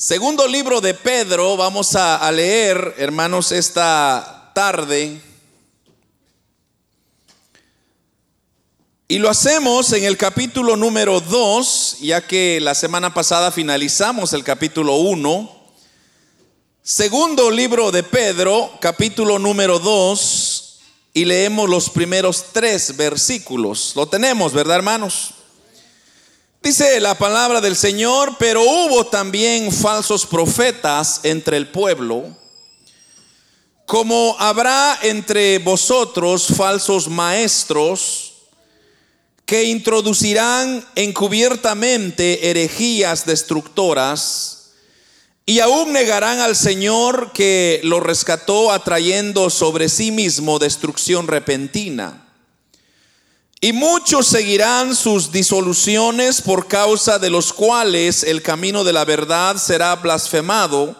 Segundo libro de Pedro, vamos a, leer, hermanos, esta tarde. Y lo hacemos en el capítulo número 2, ya que la semana pasada finalizamos el capítulo 1. Segundo libro de Pedro, capítulo número 2, y leemos los primeros tres versículos. Lo tenemos, ¿verdad, hermanos? Dice la palabra del Señor, pero hubo también falsos profetas entre el pueblo, como habrá entre vosotros falsos maestros que introducirán encubiertamente herejías destructoras y aún negarán al Señor que lo rescató atrayendo sobre sí mismo destrucción repentina. Y muchos seguirán sus disoluciones por causa de los cuales el camino de la verdad será blasfemado.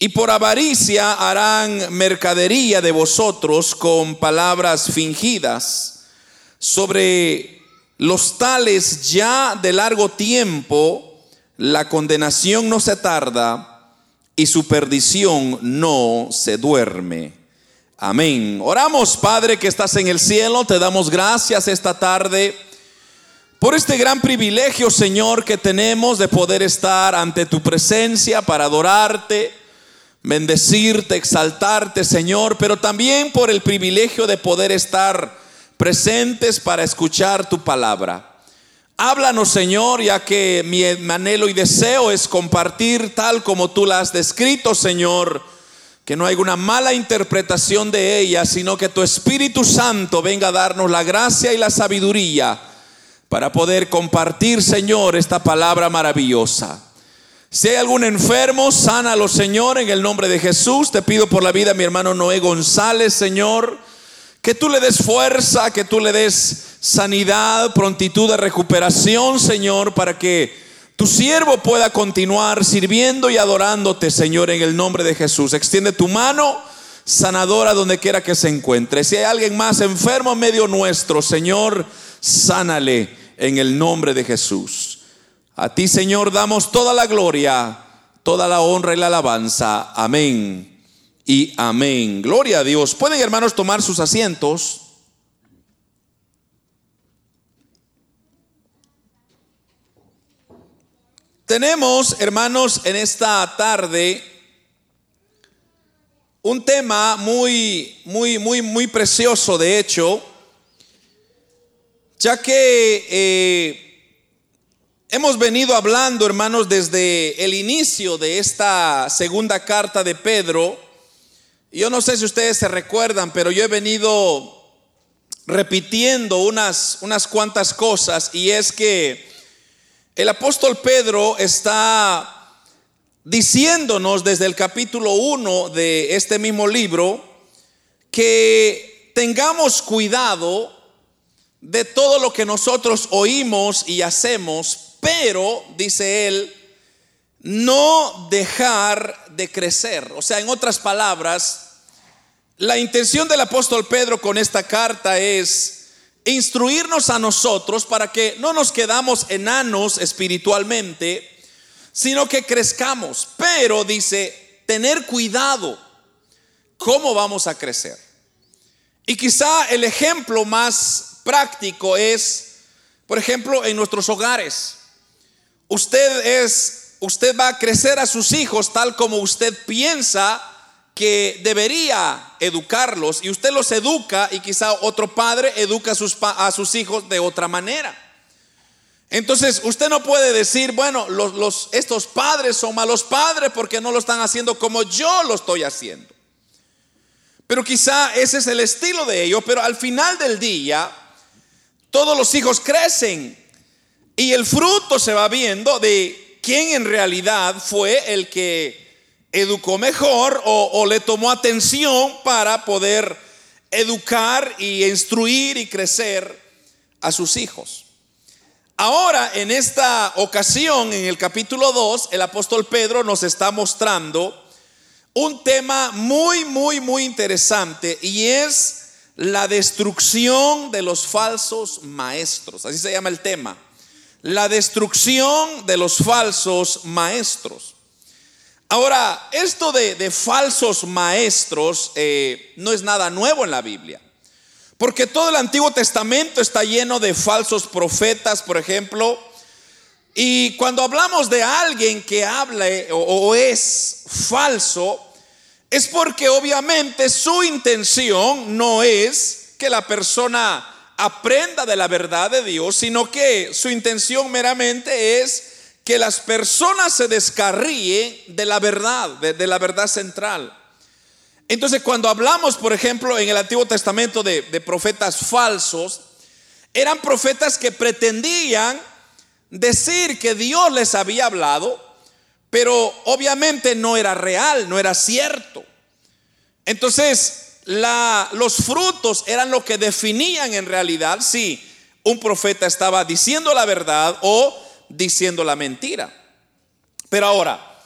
Y por avaricia harán mercadería de vosotros con palabras fingidas. Sobre los tales ya de largo tiempo la condenación no se tarda y su perdición no se duerme. Amén. Oramos, Padre, que estás en el cielo. Te damos gracias esta tarde por este gran privilegio, Señor, que tenemos de poder estar ante tu presencia para adorarte, bendecirte, exaltarte, Señor, pero también por el privilegio de poder estar presentes para escuchar tu palabra. Háblanos, Señor, ya que mi anhelo y deseo es compartir tal como tú la has descrito, Señor que no haya una mala interpretación de ella, sino que tu Espíritu Santo venga a darnos la gracia y la sabiduría para poder compartir, Señor, esta palabra maravillosa. Si hay algún enfermo, sánalo, Señor, en el nombre de Jesús. Te pido por la vida mi hermano Noé González, Señor, que tú le des fuerza, que tú le des sanidad, prontitud de recuperación, Señor, para que tu siervo pueda continuar sirviendo y adorándote, Señor, en el nombre de Jesús. Extiende tu mano sanadora donde quiera que se encuentre. Si hay alguien más enfermo en medio nuestro, Señor, sánale en el nombre de Jesús. A ti, Señor, damos toda la gloria, toda la honra y la alabanza. Amén y amén. Gloria a Dios. Pueden, hermanos, tomar sus asientos. Tenemos, hermanos, en esta tarde un tema muy, muy, muy, muy precioso, de hecho, ya que eh, hemos venido hablando, hermanos, desde el inicio de esta segunda carta de Pedro. Yo no sé si ustedes se recuerdan, pero yo he venido repitiendo unas, unas cuantas cosas y es que el apóstol Pedro está diciéndonos desde el capítulo 1 de este mismo libro que tengamos cuidado de todo lo que nosotros oímos y hacemos, pero, dice él, no dejar de crecer. O sea, en otras palabras, la intención del apóstol Pedro con esta carta es instruirnos a nosotros para que no nos quedamos enanos espiritualmente, sino que crezcamos. Pero dice, tener cuidado, ¿cómo vamos a crecer? Y quizá el ejemplo más práctico es, por ejemplo, en nuestros hogares. Usted es, usted va a crecer a sus hijos tal como usted piensa que debería educarlos y usted los educa y quizá otro padre educa a sus, hijos de otra manera. Entonces usted no puede decir, bueno, los, estos padres son malos padres porque no lo están haciendo como yo lo estoy haciendo. Pero quizá ese es el estilo de ellos, pero al final del día todos los hijos crecen y el fruto se va viendo de quién en realidad fue el que educó mejor o, le tomó atención para poder educar y instruir y crecer a sus hijos. Ahora, en esta ocasión, en el capítulo 2, el apóstol Pedro nos está mostrando un tema muy, muy, muy interesante y es la destrucción de los falsos maestros. Así se llama el tema. la destrucción de los falsos maestros. Ahora, esto de, falsos maestros eh, no es nada nuevo en la Biblia. Porque todo el Antiguo Testamento está lleno de falsos profetas, por ejemplo. Y cuando hablamos de alguien que habla o es falso, es porque obviamente su intención no es que la persona aprenda de la verdad de Dios, sino que su intención meramente es que las personas se descarríen de la verdad, de, la verdad central. Entonces, cuando hablamos, por ejemplo, en el Antiguo Testamento de, profetas falsos, eran profetas que pretendían decir que Dios les había hablado, pero obviamente no era real, no era cierto. Entonces, los frutos eran lo que definían en realidad si un profeta estaba diciendo la verdad o diciendo la mentira. Pero ahora,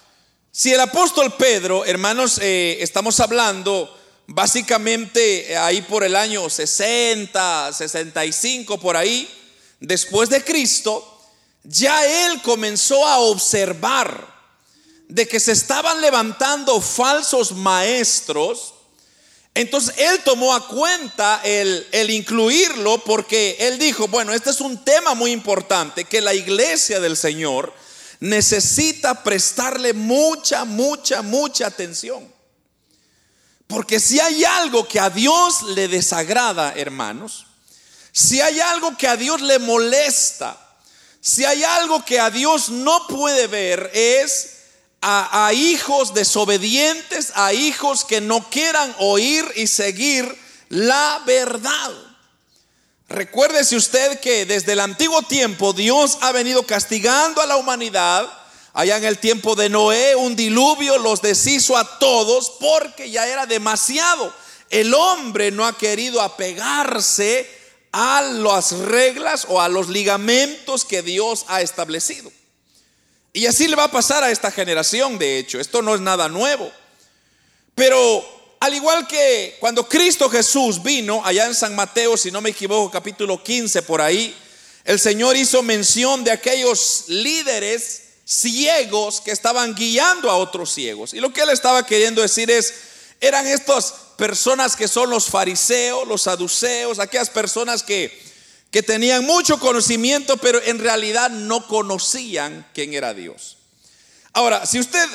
si el apóstol Pedro, hermanos, eh, estamos hablando básicamente ahí por el año 60, 65, por ahí, después de Cristo, ya él comenzó a observar de que se estaban levantando falsos maestros entonces él tomó a cuenta el, incluirlo porque él dijo, bueno, este es un tema muy importante que la iglesia del Señor necesita prestarle mucha, mucha, mucha atención. Porque si hay algo que a Dios le desagrada, hermanos, si hay algo que a Dios le molesta, si hay algo que a Dios no puede ver, es a, hijos desobedientes, a hijos que no quieran oír y seguir la verdad. Recuérdese usted que desde el antiguo tiempo Dios ha venido castigando a la humanidad. Allá en el tiempo de Noé, un diluvio los deshizo a todos porque ya era demasiado. El hombre no ha querido apegarse a las reglas o a los ligamentos que Dios ha establecido. Y así le va a pasar a esta generación, de hecho. Esto no es nada nuevo. Pero al igual que cuando Cristo Jesús vino allá en San Mateo, si no me equivoco, capítulo 15 por ahí, el Señor hizo mención de aquellos líderes ciegos que estaban guiando a otros ciegos. Y lo que él estaba queriendo decir es, eran estas personas que son los fariseos, los saduceos, aquellas personas que que tenían mucho conocimiento, pero en realidad no conocían quién era Dios. Ahora, si usted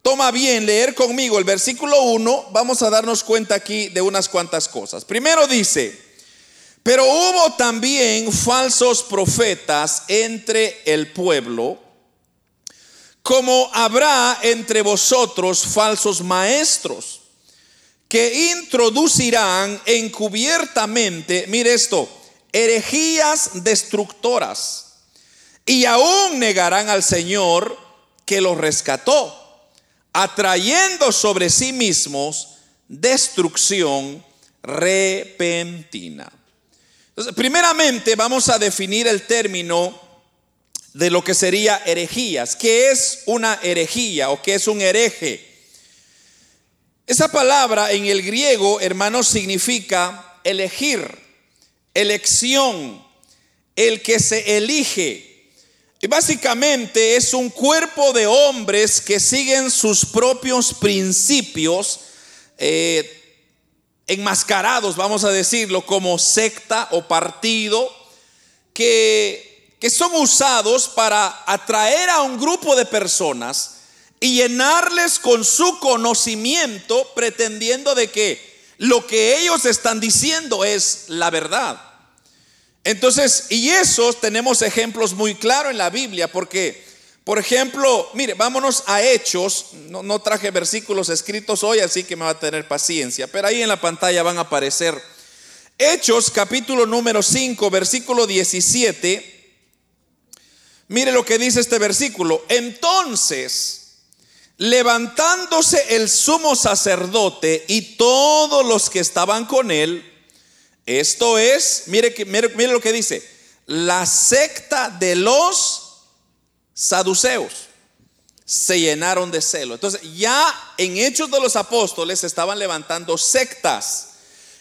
toma bien leer conmigo el versículo 1, vamos a darnos cuenta aquí de unas cuantas cosas. Primero dice, pero hubo también falsos profetas entre el pueblo, como habrá entre vosotros falsos maestros, que introducirán encubiertamente, mire esto, herejías destructoras y aún negarán al Señor que los rescató, atrayendo sobre sí mismos destrucción repentina. Primeramente vamos a definir el término de lo que sería herejías. ¿Qué es una herejía o qué es un hereje? Esa palabra en el griego, hermanos, significa elegir elección, el que se elige. Y básicamente es un cuerpo de hombres que siguen sus propios principios, eh, enmascarados, vamos a decirlo, como secta o partido, que, que son usados para atraer a un grupo de personas y llenarles con su conocimiento, pretendiendo de que lo que ellos están diciendo es la verdad. Entonces, y esos tenemos ejemplos muy claros en la Biblia, porque, por ejemplo, mire, vámonos a Hechos, no, traje versículos escritos hoy, así que me va a tener paciencia, pero ahí en la pantalla van a aparecer Hechos capítulo número 5, versículo 17. Mire lo que dice este versículo. Entonces, levantándose el sumo sacerdote y todos los que estaban con él, esto es, mire, mire, mire lo que dice, la secta de los saduceos se llenaron de celo. Entonces ya en Hechos de los Apóstoles estaban levantando sectas.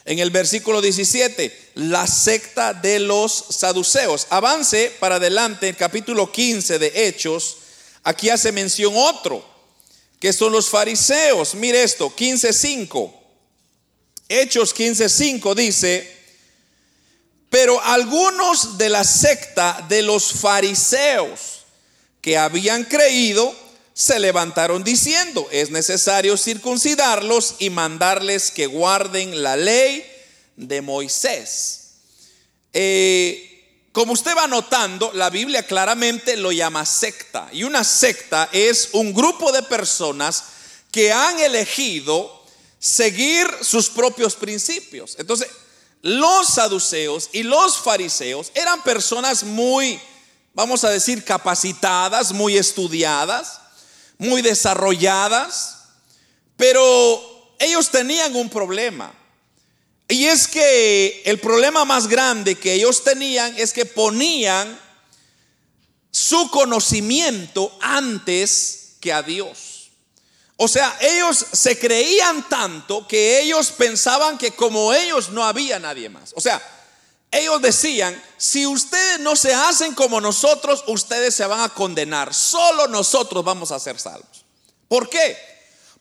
En el versículo 17, la secta de los saduceos. Avance para adelante, el capítulo 15 de Hechos, aquí hace mención otro, que son los fariseos. Mire esto, 15.5. Hechos 15.5 dice, pero algunos de la secta de los fariseos que habían creído, se levantaron diciendo, es necesario circuncidarlos y mandarles que guarden la ley de Moisés. Eh, como usted va notando, la Biblia claramente lo llama secta. Y una secta es un grupo de personas que han elegido seguir sus propios principios. Entonces, los saduceos y los fariseos eran personas muy, vamos a decir, capacitadas, muy estudiadas muy desarrolladas, pero ellos tenían un problema. Y es que el problema más grande que ellos tenían es que ponían su conocimiento antes que a Dios. O sea, ellos se creían tanto que ellos pensaban que como ellos no había nadie más. O sea, ellos decían, si ustedes no se hacen como nosotros, ustedes se van a condenar. Solo nosotros vamos a ser salvos. ¿Por qué?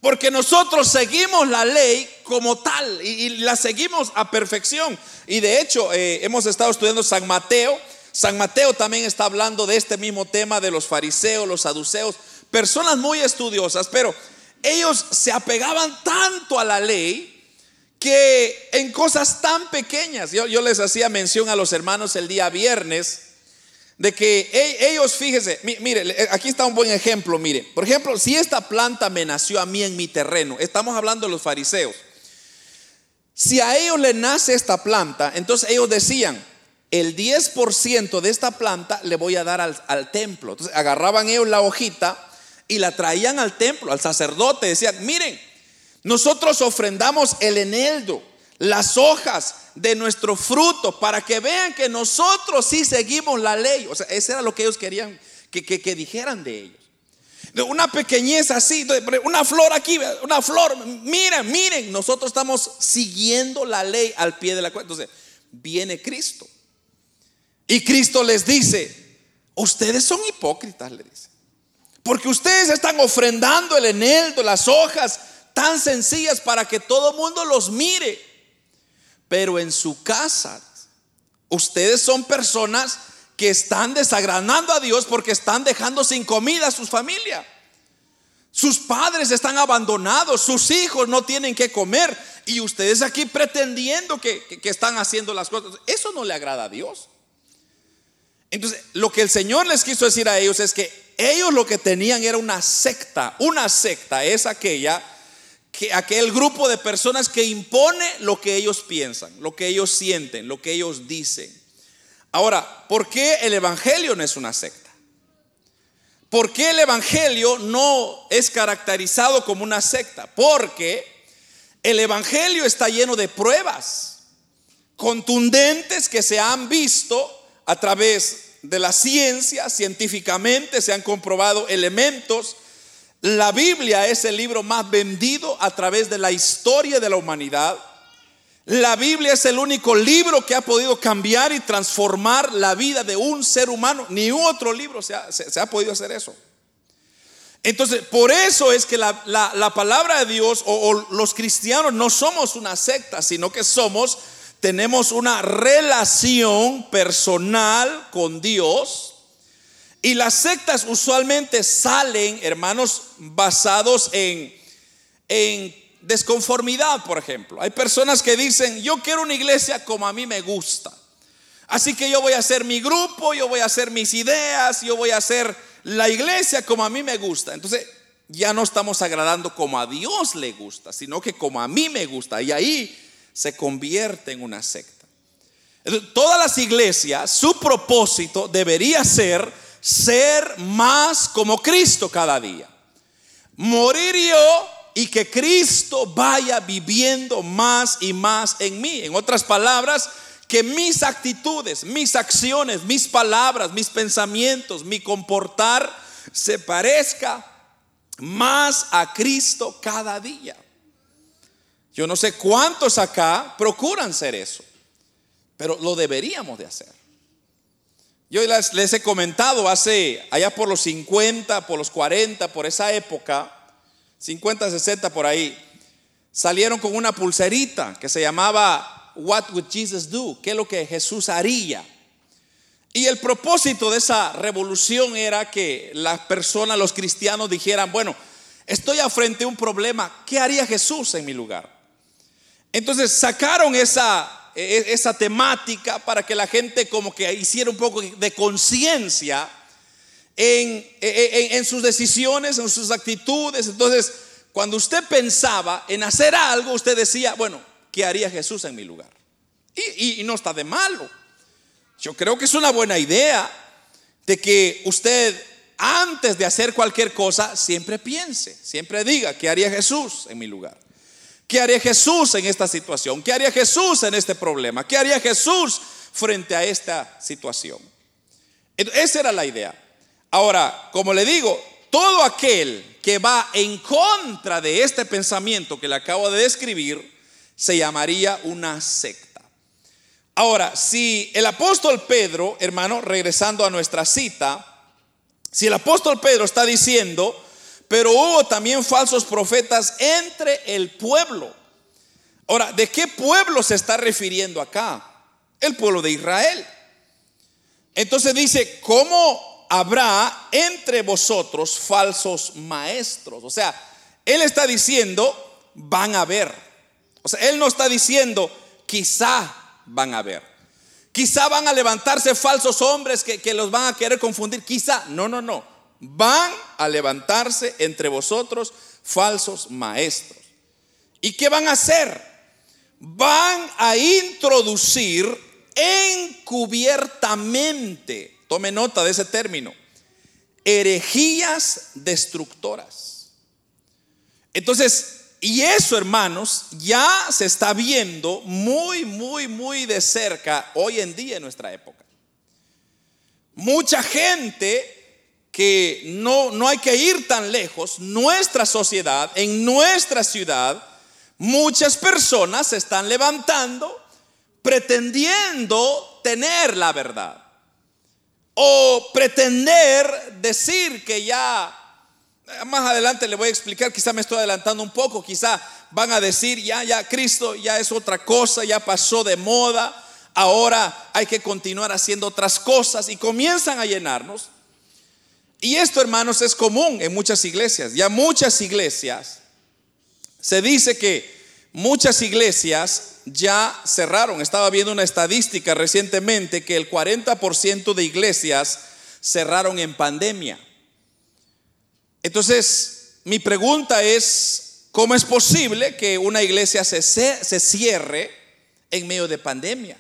Porque nosotros seguimos la ley como tal y, la seguimos a perfección. Y de hecho, eh, hemos estado estudiando San Mateo. San Mateo también está hablando de este mismo tema de los fariseos, los saduceos, personas muy estudiosas, pero ellos se apegaban tanto a la ley que en cosas tan pequeñas, yo, les hacía mención a los hermanos el día viernes, de que ellos, fíjese, mire, aquí está un buen ejemplo, mire, por ejemplo, si esta planta me nació a mí en mi terreno, estamos hablando de los fariseos, si a ellos le nace esta planta, entonces ellos decían, el 10% de esta planta le voy a dar al, al, templo. Entonces agarraban ellos la hojita y la traían al templo, al sacerdote, decían, miren, nosotros ofrendamos el eneldo, las hojas de nuestro fruto, para que vean que nosotros sí seguimos la ley. O sea, eso era lo que ellos querían que, que, dijeran de ellos. Una pequeñez así, una flor aquí, una flor, miren, miren, nosotros estamos siguiendo la ley al pie de la cuenta. Entonces, viene Cristo. Y Cristo les dice, ustedes son hipócritas, le dice. Porque ustedes están ofrendando el eneldo, las hojas tan sencillas para que todo el mundo los mire. Pero en su casa, ustedes son personas que están desagranando a Dios porque están dejando sin comida a su familia. Sus padres están abandonados, sus hijos no tienen que comer y ustedes aquí pretendiendo que, que, están haciendo las cosas. Eso no le agrada a Dios. Entonces, lo que el Señor les quiso decir a ellos es que ellos lo que tenían era una secta. Una secta es aquella que aquel grupo de personas que impone lo que ellos piensan, lo que ellos sienten, lo que ellos dicen. Ahora, ¿por qué el Evangelio no es una secta? ¿Por qué el Evangelio no es caracterizado como una secta? Porque el Evangelio está lleno de pruebas contundentes que se han visto a través de la ciencia, científicamente se han comprobado elementos la Biblia es el libro más vendido a través de la historia de la humanidad. La Biblia es el único libro que ha podido cambiar y transformar la vida de un ser humano. Ni otro libro se ha, podido hacer eso. Entonces, por eso es que la, palabra de Dios o, o, los cristianos no somos una secta, sino que somos, tenemos una relación personal con Dios y las sectas usualmente salen, hermanos, basados en, en desconformidad, por ejemplo. Hay personas que dicen, yo quiero una iglesia como a mí me gusta. Así que yo voy a hacer mi grupo, yo voy a hacer mis ideas, yo voy a hacer la iglesia como a mí me gusta. Entonces, ya no estamos agradando como a Dios le gusta, sino que como a mí me gusta. Y ahí se convierte en una secta. todas las iglesias, su propósito debería ser ser más como Cristo cada día. Morir yo y que Cristo vaya viviendo más y más en mí. En otras palabras, que mis actitudes, mis acciones, mis palabras, mis pensamientos, mi comportar se parezca más a Cristo cada día. Yo no sé cuántos acá procuran ser eso, pero lo deberíamos de hacer. Yo les, he comentado hace, allá por los 50, por los 40, por esa época, 50, 60 por ahí, salieron con una pulserita que se llamaba What would Jesus do? ¿Qué es lo que Jesús haría? Y el propósito de esa revolución era que las personas, los cristianos dijeran, bueno, estoy frente a un problema, ¿qué haría Jesús en mi lugar? Entonces sacaron esa esa temática para que la gente como que hiciera un poco de conciencia e, en, en, sus decisiones, en sus actitudes. Entonces, cuando usted pensaba en hacer algo, usted decía, bueno, ¿qué haría Jesús en mi lugar? Y, y no está de malo. Yo creo que es una buena idea de que usted antes de hacer cualquier cosa siempre piense, siempre diga, ¿qué haría Jesús en mi lugar? ¿Qué haría Jesús en esta situación? ¿Qué haría Jesús en este problema? ¿Qué haría Jesús frente a esta situación? Esa era la idea. Ahora, como le digo, todo aquel que va en contra de este pensamiento que le acabo de describir, se llamaría una secta. Ahora, si el apóstol Pedro, hermano, regresando a nuestra cita, si el apóstol Pedro está diciendo, pero hubo también falsos profetas entre el pueblo. Ahora, ¿de qué pueblo se está refiriendo acá? El pueblo de Israel. Entonces dice, ¿cómo habrá entre vosotros falsos maestros? O sea, él está diciendo, van a ver. O sea, él no está diciendo, quizá van a ver. Quizá van a levantarse falsos hombres que, que los van a querer confundir. Quizá, no, no, no van a levantarse entre vosotros falsos maestros. ¿Y qué van a hacer? Van a introducir encubiertamente, tome nota de ese término, herejías destructoras. Entonces, y eso, hermanos, ya se está viendo muy, muy, muy de cerca hoy en día en nuestra época. Mucha gente que no, no hay que ir tan lejos, nuestra sociedad, en nuestra ciudad, muchas personas se están levantando pretendiendo tener la verdad. O pretender decir que ya, más adelante le voy a explicar, quizá me estoy adelantando un poco, quizá van a decir, ya, ya, Cristo ya es otra cosa, ya pasó de moda, ahora hay que continuar haciendo otras cosas y comienzan a llenarnos y esto, hermanos, es común en muchas iglesias. Ya muchas iglesias, se dice que muchas iglesias ya cerraron. Estaba viendo una estadística recientemente que el 40% de iglesias cerraron en pandemia. Entonces, mi pregunta es, ¿cómo es posible que una iglesia se, se cierre en medio de pandemia?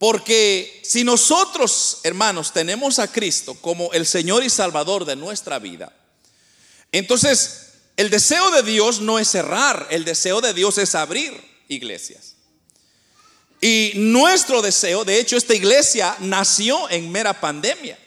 Porque si nosotros, hermanos, tenemos a Cristo como el Señor y Salvador de nuestra vida, entonces el deseo de Dios no es cerrar, el deseo de Dios es abrir iglesias. Y nuestro deseo, de hecho, esta iglesia nació en mera pandemia.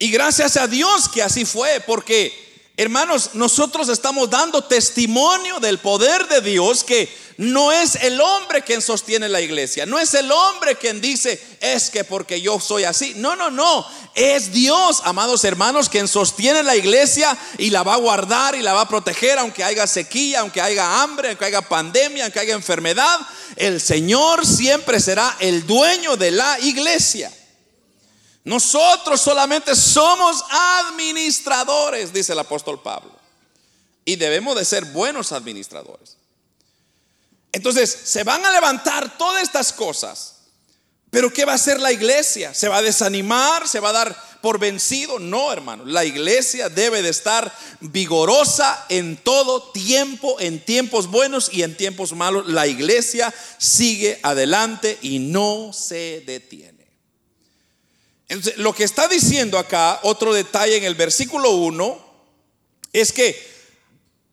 Y gracias a Dios que así fue, porque Hermanos, nosotros estamos dando testimonio del poder de Dios que no es el hombre quien sostiene la iglesia, no es el hombre quien dice, es que porque yo soy así. No, no, no, es Dios, amados hermanos, quien sostiene la iglesia y la va a guardar y la va a proteger, aunque haya sequía, aunque haya hambre, aunque haya pandemia, aunque haya enfermedad. El Señor siempre será el dueño de la iglesia. Nosotros solamente somos administradores, dice el apóstol Pablo. Y debemos de ser buenos administradores. Entonces, se van a levantar todas estas cosas. Pero ¿qué va a hacer la iglesia? ¿Se va a desanimar? ¿Se va a dar por vencido? No, hermano. La iglesia debe de estar vigorosa en todo tiempo, en tiempos buenos y en tiempos malos. La iglesia sigue adelante y no se detiene. Lo que está diciendo acá, otro detalle en el versículo 1, es que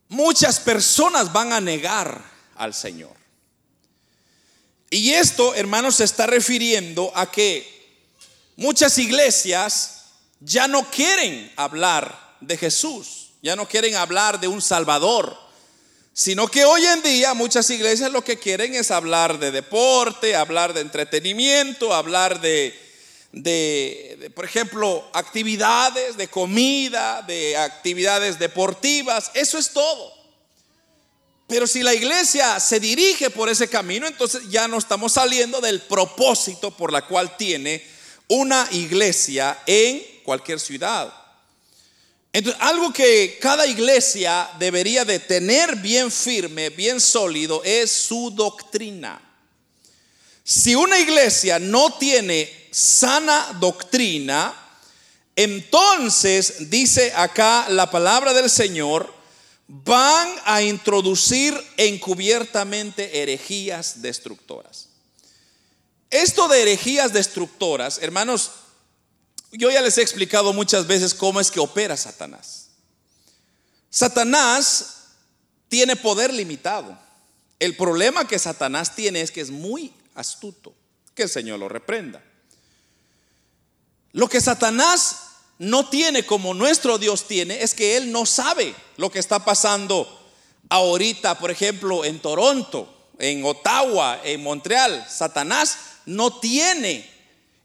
muchas personas van a negar al Señor. Y esto, hermanos, se está refiriendo a que muchas iglesias ya no quieren hablar de Jesús, ya no quieren hablar de un Salvador, Sino que hoy en día muchas iglesias lo que quieren es hablar de deporte, hablar de entretenimiento, hablar de, de, por ejemplo, actividades de comida, de actividades deportivas. Eso es todo. Pero si la iglesia se dirige por ese camino, entonces ya no estamos saliendo del propósito por la cual tiene una iglesia en cualquier ciudad. Entonces, algo que cada iglesia debería de tener bien firme, bien sólido, es su doctrina. Si una iglesia no tiene sana doctrina, entonces dice acá la palabra del Señor, van a introducir encubiertamente herejías destructoras. Esto de herejías destructoras, hermanos, yo ya les he explicado muchas veces cómo es que opera Satanás. Satanás tiene poder limitado. El problema que Satanás tiene es que es muy astuto. Que el Señor lo reprenda. Lo que Satanás no tiene como nuestro Dios tiene es que Él no sabe lo que está pasando ahorita, por ejemplo, en Toronto, en Ottawa, en Montreal. Satanás no tiene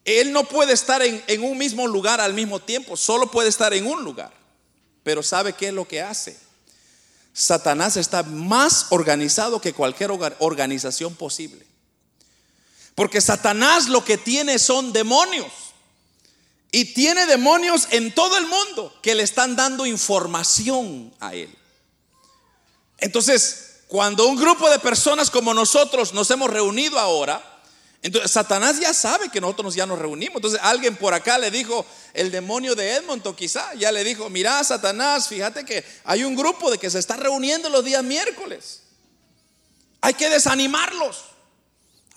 él no puede estar en, un mismo lugar al mismo tiempo, solo puede estar en un lugar. Pero ¿sabe qué es lo que hace? Satanás está más organizado que cualquier organización posible. Porque Satanás lo que tiene son demonios. Y tiene demonios en todo el mundo que le están dando información a él. Entonces, cuando un grupo de personas como nosotros nos hemos reunido ahora, entonces, Satanás ya sabe que nosotros ya nos reunimos. Entonces, alguien por acá le dijo, el demonio de Edmonton quizá, ya le dijo, mira, Satanás, fíjate que hay un grupo de que se está reuniendo los días miércoles. Hay que desanimarlos.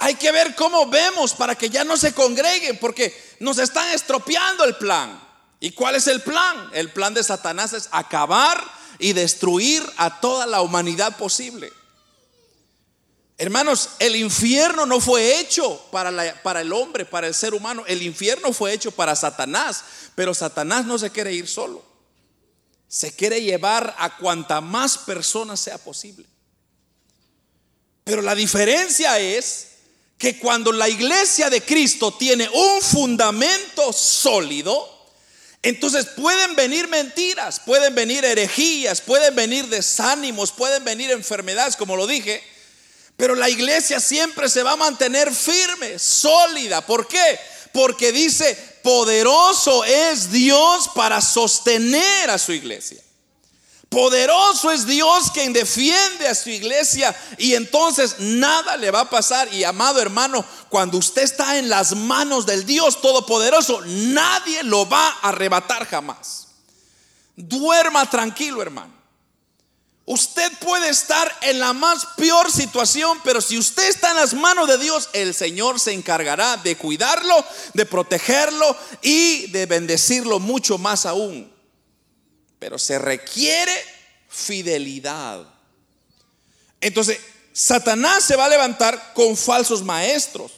Hay que ver cómo vemos para que ya no se congreguen, porque nos están estropeando el plan. ¿Y cuál es el plan? El plan de Satanás es acabar y destruir a toda la humanidad posible. Hermanos, el infierno no fue hecho para, para, el hombre, para el ser humano. El infierno fue hecho para Satanás. Pero Satanás no se quiere ir solo. Se quiere llevar a cuanta más personas sea posible. Pero la diferencia es que cuando la iglesia de Cristo tiene un fundamento sólido, entonces pueden venir mentiras, pueden venir herejías, pueden venir desánimos, pueden venir enfermedades, como lo dije pero la iglesia siempre se va a mantener firme, sólida. ¿Por qué? Porque dice, poderoso es Dios para sostener a su iglesia. Poderoso es Dios quien defiende a su iglesia y entonces nada le va a pasar. Y amado hermano, cuando usted está en las manos del Dios Todopoderoso, nadie lo va a arrebatar jamás. Duerma tranquilo, hermano. Usted puede estar en la más peor situación, pero si usted está en las manos de Dios, el Señor se encargará de cuidarlo, de protegerlo y de bendecirlo mucho más aún. Pero se requiere fidelidad. Entonces, Satanás se va a levantar con falsos maestros.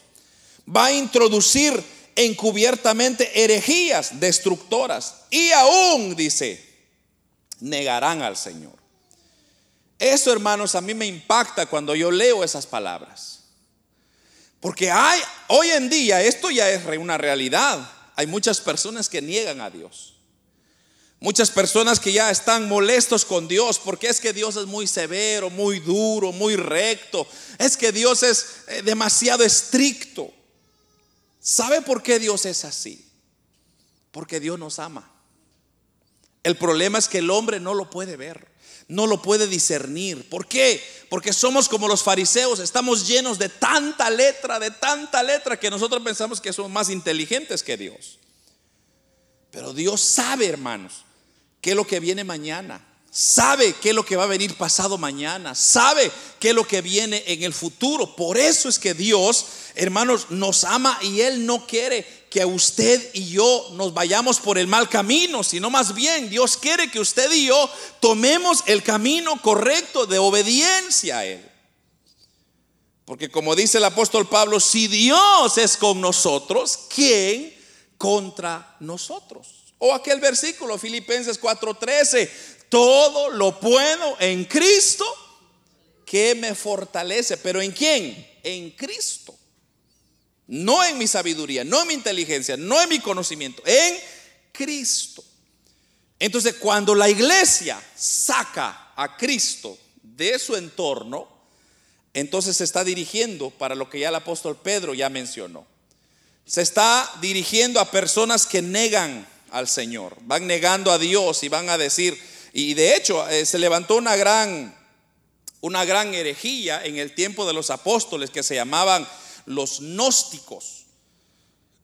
Va a introducir encubiertamente herejías destructoras. Y aún, dice, negarán al Señor. Eso, hermanos, a mí me impacta cuando yo leo esas palabras. Porque hay, hoy en día, esto ya es una realidad. Hay muchas personas que niegan a Dios. Muchas personas que ya están molestos con Dios porque es que Dios es muy severo, muy duro, muy recto. Es que Dios es eh, demasiado estricto. ¿Sabe por qué Dios es así? Porque Dios nos ama. El problema es que el hombre no lo puede ver no lo puede discernir. ¿Por qué? Porque somos como los fariseos, estamos llenos de tanta letra, de tanta letra, que nosotros pensamos que somos más inteligentes que Dios. Pero Dios sabe, hermanos, qué es lo que viene mañana. Sabe qué es lo que va a venir pasado mañana. Sabe qué es lo que viene en el futuro. Por eso es que Dios, hermanos, nos ama y Él no quiere que usted y yo nos vayamos por el mal camino, sino más bien Dios quiere que usted y yo tomemos el camino correcto de obediencia a Él. Porque como dice el apóstol Pablo, si Dios es con nosotros, ¿quién contra nosotros? O aquel versículo, Filipenses 4:13, todo lo puedo en Cristo que me fortalece. ¿Pero en quién? En Cristo. No en mi sabiduría, no en mi inteligencia, no en mi conocimiento, en Cristo. Entonces, cuando la iglesia saca a Cristo de su entorno, entonces se está dirigiendo para lo que ya el apóstol Pedro ya mencionó. Se está dirigiendo a personas que negan al Señor, van negando a Dios y van a decir, y de hecho eh, se levantó una gran, una gran herejía en el tiempo de los apóstoles que se llamaban los gnósticos,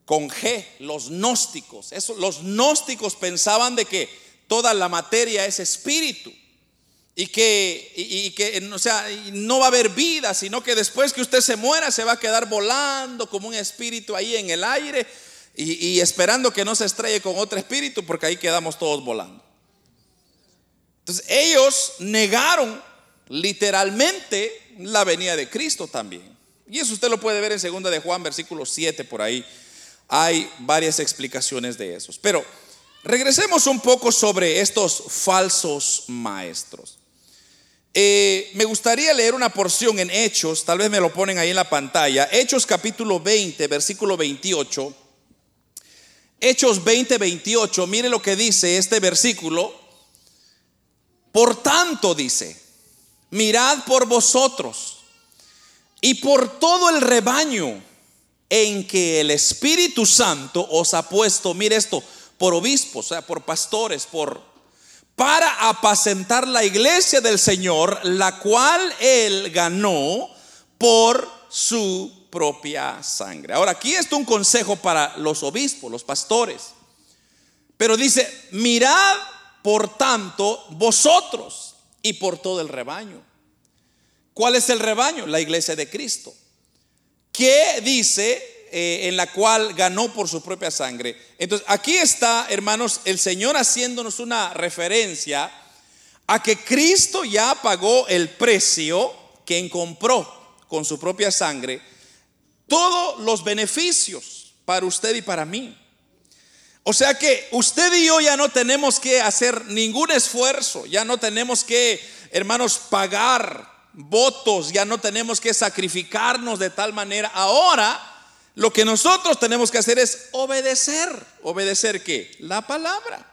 con G, los gnósticos. Eso, los gnósticos pensaban de que toda la materia es espíritu y que, y, que o sea, no va a haber vida, sino que después que usted se muera se va a quedar volando como un espíritu ahí en el aire y, esperando que no se estrelle con otro espíritu porque ahí quedamos todos volando. Entonces ellos negaron literalmente la venida de Cristo también. Y eso usted lo puede ver en 2 de Juan, versículo 7, por ahí. Hay varias explicaciones de esos. Pero regresemos un poco sobre estos falsos maestros. Eh, me gustaría leer una porción en Hechos, tal vez me lo ponen ahí en la pantalla. Hechos capítulo 20, versículo 28. Hechos 20, 28, mire lo que dice este versículo. Por tanto, dice, mirad por vosotros y por todo el rebaño en que el Espíritu Santo os ha puesto, mire esto, por obispos, o sea, por pastores, por para apacentar la iglesia del Señor, la cual él ganó por su propia sangre. Ahora, aquí está un consejo para los obispos, los pastores. Pero dice, mirad por tanto vosotros y por todo el rebaño. ¿Cuál es el rebaño? La iglesia de Cristo. ¿Qué dice eh, en la cual ganó por su propia sangre. Entonces, aquí está, hermanos, el Señor haciéndonos una referencia a que Cristo ya pagó el precio quien compró con su propia sangre todos los beneficios para usted y para mí. O sea que usted y yo ya no tenemos que hacer ningún esfuerzo, ya no tenemos que, hermanos, pagar votos, ya no tenemos que sacrificarnos de tal manera. Ahora lo que nosotros tenemos que hacer es obedecer. ¿Obedecer qué? La palabra.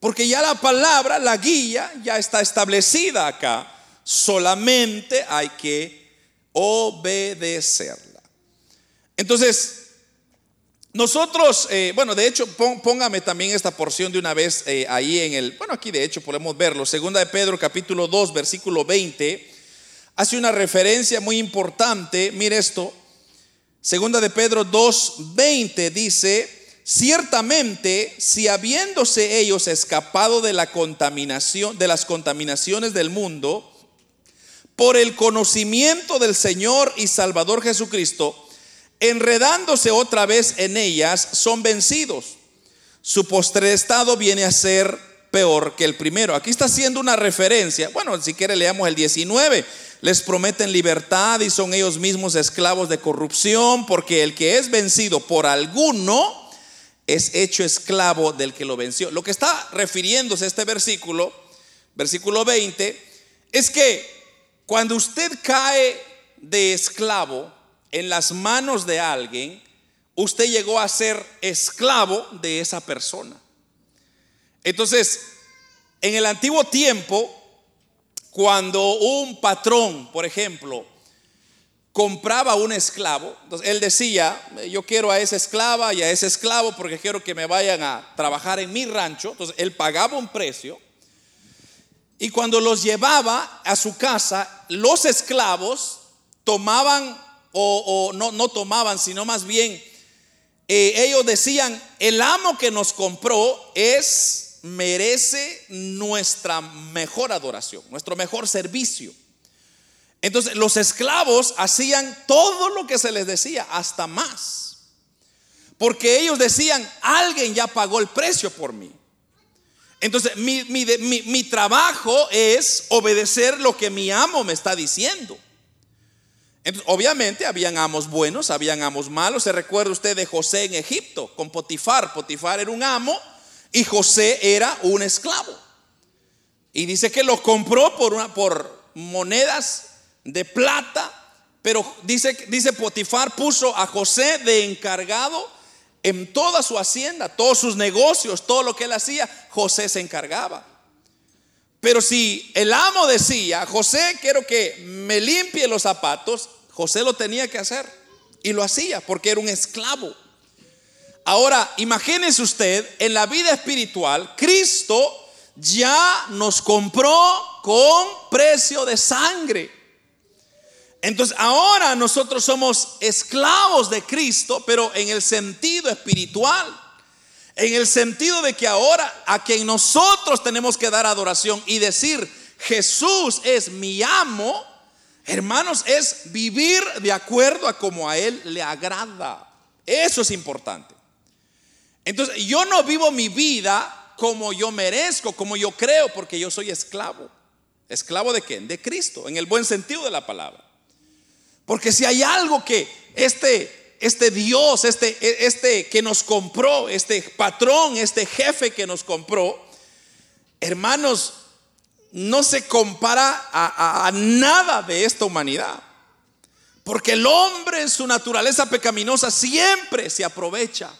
Porque ya la palabra, la guía, ya está establecida acá. Solamente hay que obedecerla. Entonces, nosotros, eh, bueno, de hecho, póngame también esta porción de una vez eh, ahí en el, bueno, aquí de hecho podemos verlo. Segunda de Pedro, capítulo 2, versículo 20, hace una referencia muy importante. Mire esto. Segunda de Pedro 2:20 dice, ciertamente si habiéndose ellos escapado de la contaminación de las contaminaciones del mundo por el conocimiento del Señor y Salvador Jesucristo, enredándose otra vez en ellas, son vencidos. Su postre estado viene a ser peor que el primero. Aquí está haciendo una referencia. Bueno, si quiere leamos el 19 les prometen libertad y son ellos mismos esclavos de corrupción, porque el que es vencido por alguno es hecho esclavo del que lo venció. Lo que está refiriéndose este versículo, versículo 20, es que cuando usted cae de esclavo en las manos de alguien, usted llegó a ser esclavo de esa persona. Entonces, en el antiguo tiempo, cuando un patrón, por ejemplo, compraba un esclavo, entonces él decía, yo quiero a esa esclava y a ese esclavo porque quiero que me vayan a trabajar en mi rancho, entonces él pagaba un precio y cuando los llevaba a su casa, los esclavos tomaban o, no, tomaban, sino más bien eh, ellos decían, el amo que nos compró es merece nuestra mejor adoración, nuestro mejor servicio. Entonces los esclavos hacían todo lo que se les decía, hasta más. Porque ellos decían, alguien ya pagó el precio por mí. Entonces mi, mi, trabajo es obedecer lo que mi amo me está diciendo. Obviamente habían amos buenos, habían amos malos. Se recuerda usted de José en Egipto con Potifar. Potifar era un amo y José era un esclavo. Y dice que lo compró por, una, por monedas de plata, pero dice, dice Potifar puso a José de encargado en toda su hacienda, todos sus negocios, todo lo que él hacía, José se encargaba. Pero si el amo decía, José, quiero que me limpie los zapatos, José lo tenía que hacer. Y lo hacía porque era un esclavo. Ahora, imagínese usted, en la vida espiritual, Cristo ya nos compró con precio de sangre. Entonces, ahora nosotros somos esclavos de Cristo, pero en el sentido espiritual. En el sentido de que ahora a quien nosotros tenemos que dar adoración y decir, Jesús es mi amo, hermanos, es vivir de acuerdo a como a Él le agrada. Eso es importante. Entonces, yo no vivo mi vida como yo merezco, como yo creo, porque yo soy esclavo. ¿Esclavo de quién? De Cristo, en el buen sentido de la palabra. Porque si hay algo que este este Dios, este, este que nos compró, este patrón, este jefe que nos compró, hermanos, no se compara a, a nada de esta humanidad. Porque el hombre en su naturaleza pecaminosa siempre se aprovecha.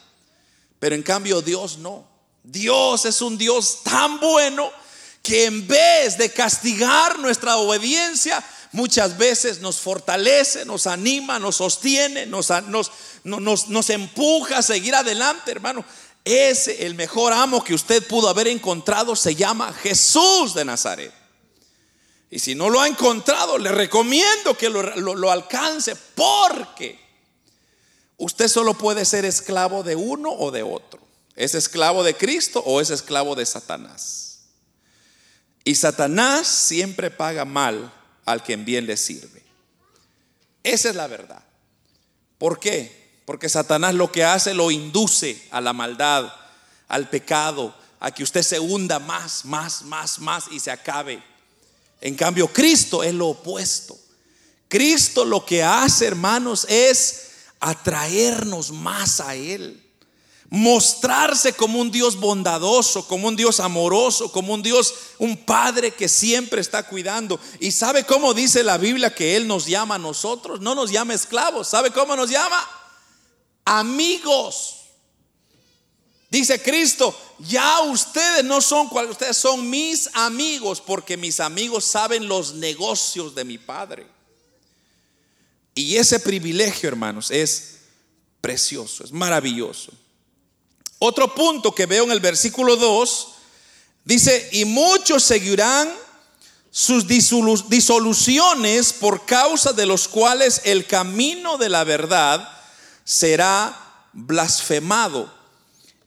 Pero en cambio Dios no. Dios es un Dios tan bueno que en vez de castigar nuestra obediencia, muchas veces nos fortalece, nos anima, nos sostiene, nos, nos, nos, empuja a seguir adelante, hermano. Ese, el mejor amo que usted pudo haber encontrado, se llama Jesús de Nazaret. Y si no lo ha encontrado, le recomiendo que lo, alcance porque usted solo puede ser esclavo de uno o de otro. ¿Es esclavo de Cristo o es esclavo de Satanás? Y Satanás siempre paga mal al quien bien le sirve. Esa es la verdad. ¿Por qué? Porque Satanás lo que hace lo induce a la maldad, al pecado, a que usted se hunda más, más, más, más y se acabe. En cambio, Cristo es lo opuesto. Cristo lo que hace, hermanos, es atraernos más a Él mostrarse como un Dios bondadoso, como un Dios amoroso, como un Dios, un Padre que siempre está cuidando. ¿Y sabe cómo dice la Biblia que Él nos llama a nosotros? No nos llama esclavos, ¿sabe cómo nos llama? Amigos. Dice Cristo, ya ustedes no son cuales ustedes son mis amigos, porque mis amigos saben los negocios de mi Padre. Y ese privilegio, hermanos, es precioso, es maravilloso. Otro punto que veo en el versículo 2 dice, y muchos seguirán sus disoluciones por causa de los cuales el camino de la verdad será blasfemado.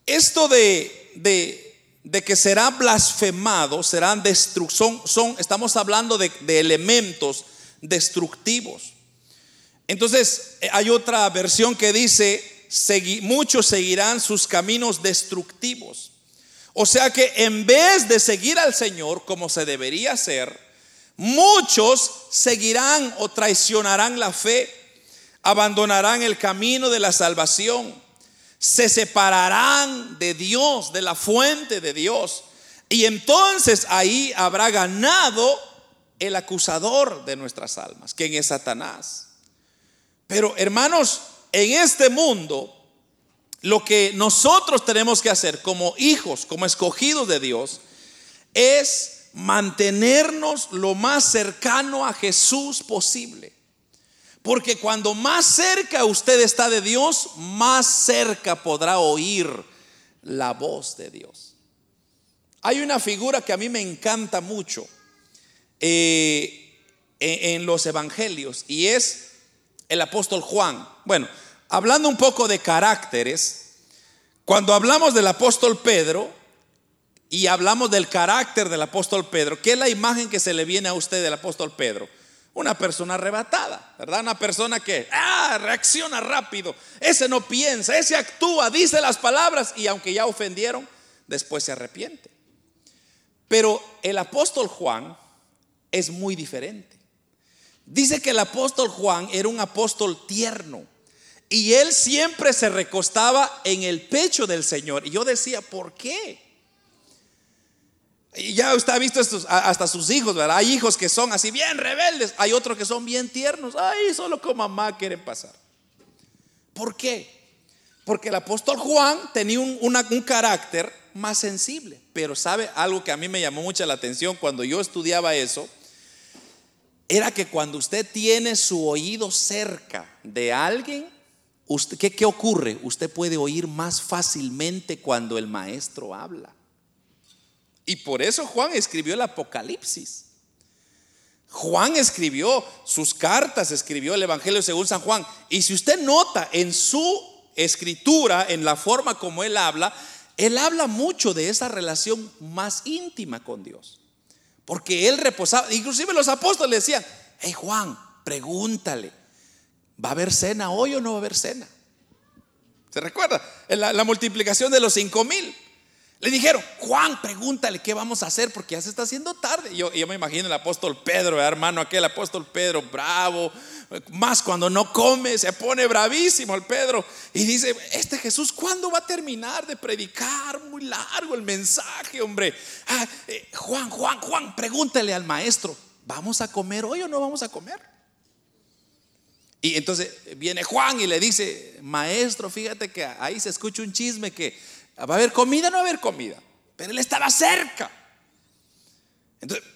Esto de, de, que será blasfemado, serán destrucción, son, estamos hablando de, de elementos destructivos. Entonces, hay otra versión que dice, muchos seguirán sus caminos destructivos. O sea que en vez de seguir al Señor como se debería hacer, muchos seguirán o traicionarán la fe, abandonarán el camino de la salvación, se separarán de Dios, de la fuente de Dios. Y entonces ahí habrá ganado el acusador de nuestras almas, quien es Satanás. Pero hermanos, en este mundo, lo que nosotros tenemos que hacer como hijos, como escogidos de Dios, es mantenernos lo más cercano a Jesús posible. Porque cuando más cerca usted está de Dios, más cerca podrá oír la voz de Dios. Hay una figura que a mí me encanta mucho eh, en los evangelios y es el apóstol Juan. Bueno, hablando un poco de caracteres, cuando hablamos del apóstol Pedro y hablamos del carácter del apóstol Pedro, ¿qué es la imagen que se le viene a usted del apóstol Pedro? Una persona arrebatada, ¿verdad? Una persona que ah, reacciona rápido, ese no piensa, ese actúa, dice las palabras y aunque ya ofendieron, después se arrepiente. Pero el apóstol Juan es muy diferente. Dice que el apóstol Juan era un apóstol tierno y él siempre se recostaba en el pecho del Señor. Y yo decía, ¿por qué? Y ya usted ha visto hasta sus hijos, ¿verdad? Hay hijos que son así bien rebeldes, hay otros que son bien tiernos. Ay, solo con mamá quieren pasar. ¿Por qué? Porque el apóstol Juan tenía un, un carácter más sensible. Pero sabe algo que a mí me llamó mucha la atención cuando yo estudiaba eso, era que cuando usted tiene su oído cerca de alguien, ¿qué, ¿qué ocurre? Usted puede oír más fácilmente cuando el maestro habla. Y por eso Juan escribió el Apocalipsis. Juan escribió sus cartas, escribió el Evangelio según San Juan. Y si usted nota en su escritura, en la forma como él habla, él habla mucho de esa relación más íntima con Dios. Porque él reposaba, inclusive los apóstoles decían, hey Juan, pregúntale, ¿va a haber cena hoy o no va a haber cena? ¿Se recuerda? La, la multiplicación de los cinco mil. Le dijeron, Juan, pregúntale qué vamos a hacer porque ya se está haciendo tarde. Yo, yo me imagino el apóstol Pedro, hermano, aquel apóstol Pedro, bravo, más cuando no come, se pone bravísimo el Pedro y dice, este Jesús, ¿cuándo va a terminar de predicar? Muy largo el mensaje, hombre. Ah, eh, Juan, Juan, Juan, pregúntale al maestro, ¿vamos a comer hoy o no vamos a comer? Y entonces viene Juan y le dice, maestro, fíjate que ahí se escucha un chisme que ¿Va a haber comida? No va a haber comida. Pero él estaba cerca. Entonces,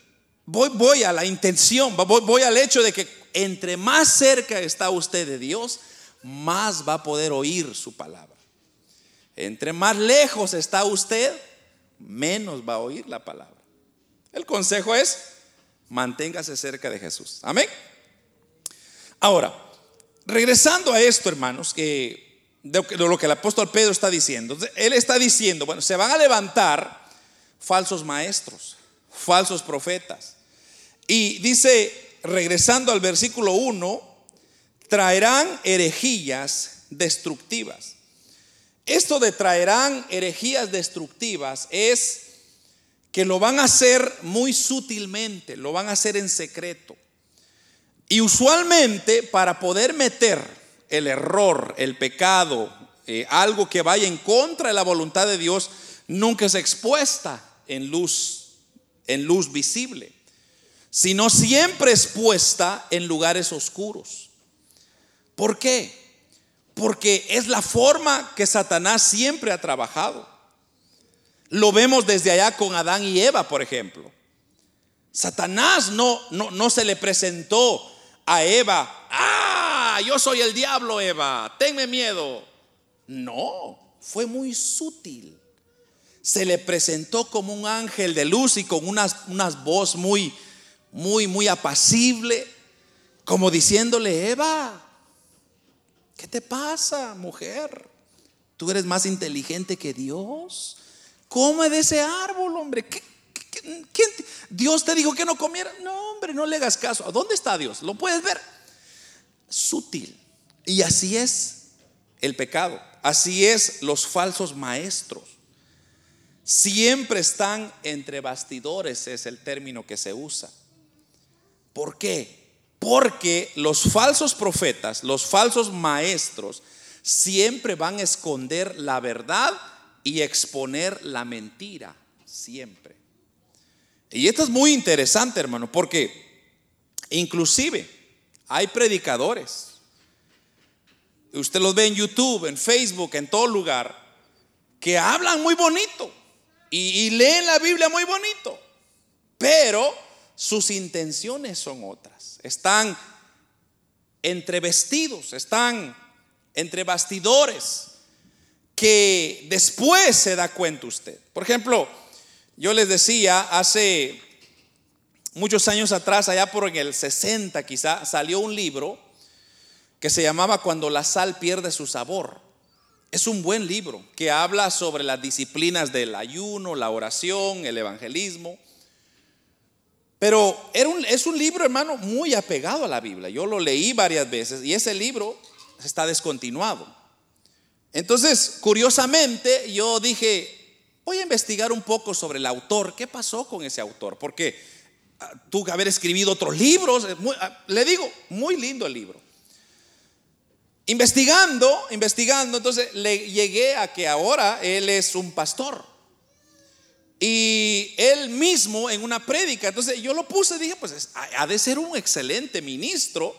voy, a la intención, voy al hecho de que entre más cerca está usted de Dios, más va a poder oír su palabra. Entre más lejos está usted, menos va a oír la palabra. El consejo es, manténgase cerca de Jesús. Amén. Ahora, regresando a esto, hermanos, que de lo que el apóstol Pedro está diciendo. Él está diciendo, bueno, se van a levantar falsos maestros, falsos profetas. Y dice, regresando al versículo 1, traerán herejías destructivas. Esto de traerán herejías destructivas es que lo van a hacer muy sutilmente, lo van a hacer en secreto. Y usualmente para poder meter el error, el pecado, eh, algo que vaya en contra de la voluntad de Dios, nunca es expuesta en luz, en luz visible, sino siempre expuesta en lugares oscuros. ¿Por qué? Porque es la forma que Satanás siempre ha trabajado. Lo vemos desde allá con Adán y Eva, por ejemplo. Satanás no, no, no se le presentó a Eva, ¡ah! Yo soy el diablo, Eva, tenme miedo. No, fue muy sutil. Se le presentó como un ángel de luz y con unas, unas voz muy, muy, muy apacible, como diciéndole, Eva, ¿qué te pasa, mujer? Tú eres más inteligente que Dios. Come de ese árbol, hombre. Dios te dijo que no comiera. No, hombre, no le hagas caso. ¿Dónde está Dios? ¿Lo puedes ver? Sutil. Y así es el pecado. Así es los falsos maestros. Siempre están entre bastidores, es el término que se usa. ¿Por qué? Porque los falsos profetas, los falsos maestros, siempre van a esconder la verdad y exponer la mentira. Siempre. Y esto es muy interesante, hermano, porque inclusive hay predicadores. Usted los ve en YouTube, en Facebook, en todo lugar, que hablan muy bonito y, leen la Biblia muy bonito, pero sus intenciones son otras. Están entre vestidos, están entre bastidores, que después se da cuenta usted. Por ejemplo, yo les decía hace muchos años atrás, allá por en el 60 quizá, salió un libro que se llamaba Cuando la sal pierde su sabor. Es un buen libro que habla sobre las disciplinas del ayuno, la oración, el evangelismo. Pero es un libro, hermano, muy apegado a la Biblia. Yo lo leí varias veces y ese libro está descontinuado. Entonces, curiosamente, yo dije, voy a investigar un poco sobre el autor. ¿Qué pasó con ese autor? Porque tuvo que haber escrito otros libros. Ah, le digo, muy lindo el libro. Investigando, investigando, entonces le llegué a que ahora él es un pastor. Y él mismo en una prédica, entonces yo lo puse, dije, pues ha de ser un excelente ministro.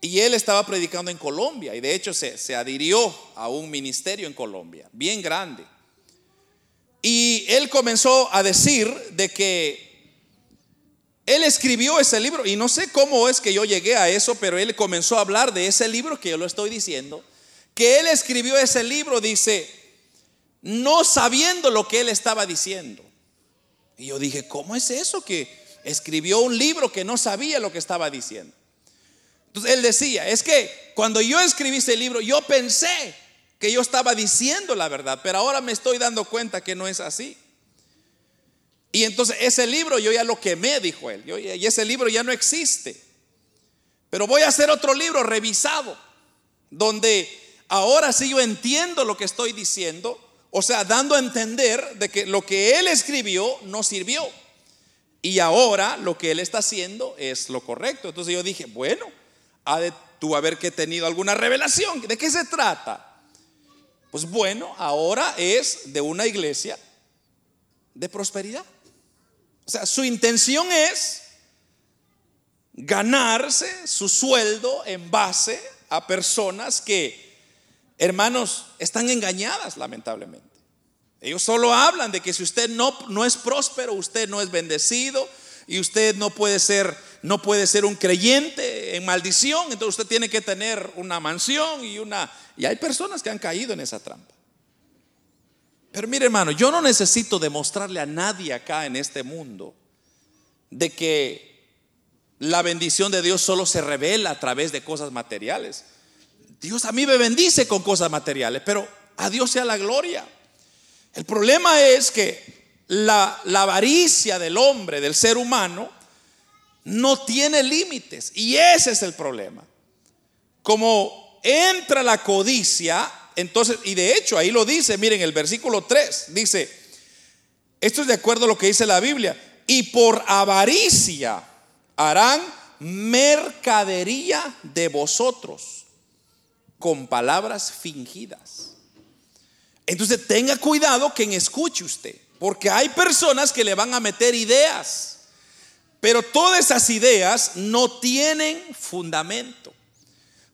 Y él estaba predicando en Colombia y de hecho se, se adhirió a un ministerio en Colombia, bien grande. Y él comenzó a decir de que él escribió ese libro y no sé cómo es que yo llegué a eso, pero él comenzó a hablar de ese libro que yo lo estoy diciendo, que él escribió ese libro, dice, no sabiendo lo que él estaba diciendo. Y yo dije, ¿cómo es eso que escribió un libro que no sabía lo que estaba diciendo? Entonces él decía, es que cuando yo escribí ese libro, yo pensé que yo estaba diciendo la verdad, pero ahora me estoy dando cuenta que no es así. Y entonces ese libro yo ya lo quemé, dijo él, y ese libro ya no existe. Pero voy a hacer otro libro revisado, donde ahora sí yo entiendo lo que estoy diciendo, o sea, dando a entender de que lo que él escribió no sirvió. Y ahora lo que él está haciendo es lo correcto. Entonces yo dije, bueno, ha de tú haber que tenido alguna revelación. ¿De qué se trata? Pues bueno, ahora es de una iglesia de prosperidad. O sea, su intención es ganarse su sueldo en base a personas que, hermanos, están engañadas lamentablemente. Ellos solo hablan de que si usted no, no es próspero, usted no es bendecido y usted no puede ser no puede ser un creyente en maldición, entonces usted tiene que tener una mansión y una y hay personas que han caído en esa trampa. Pero mire, hermano, yo no necesito demostrarle a nadie acá en este mundo de que la bendición de Dios solo se revela a través de cosas materiales. Dios a mí me bendice con cosas materiales, pero a Dios sea la gloria. El problema es que la, la avaricia del hombre, del ser humano, no tiene límites. Y ese es el problema. Como entra la codicia, entonces, y de hecho ahí lo dice, miren el versículo 3, dice, esto es de acuerdo a lo que dice la Biblia, y por avaricia harán mercadería de vosotros con palabras fingidas. Entonces tenga cuidado quien escuche usted, porque hay personas que le van a meter ideas pero todas esas ideas no tienen fundamento,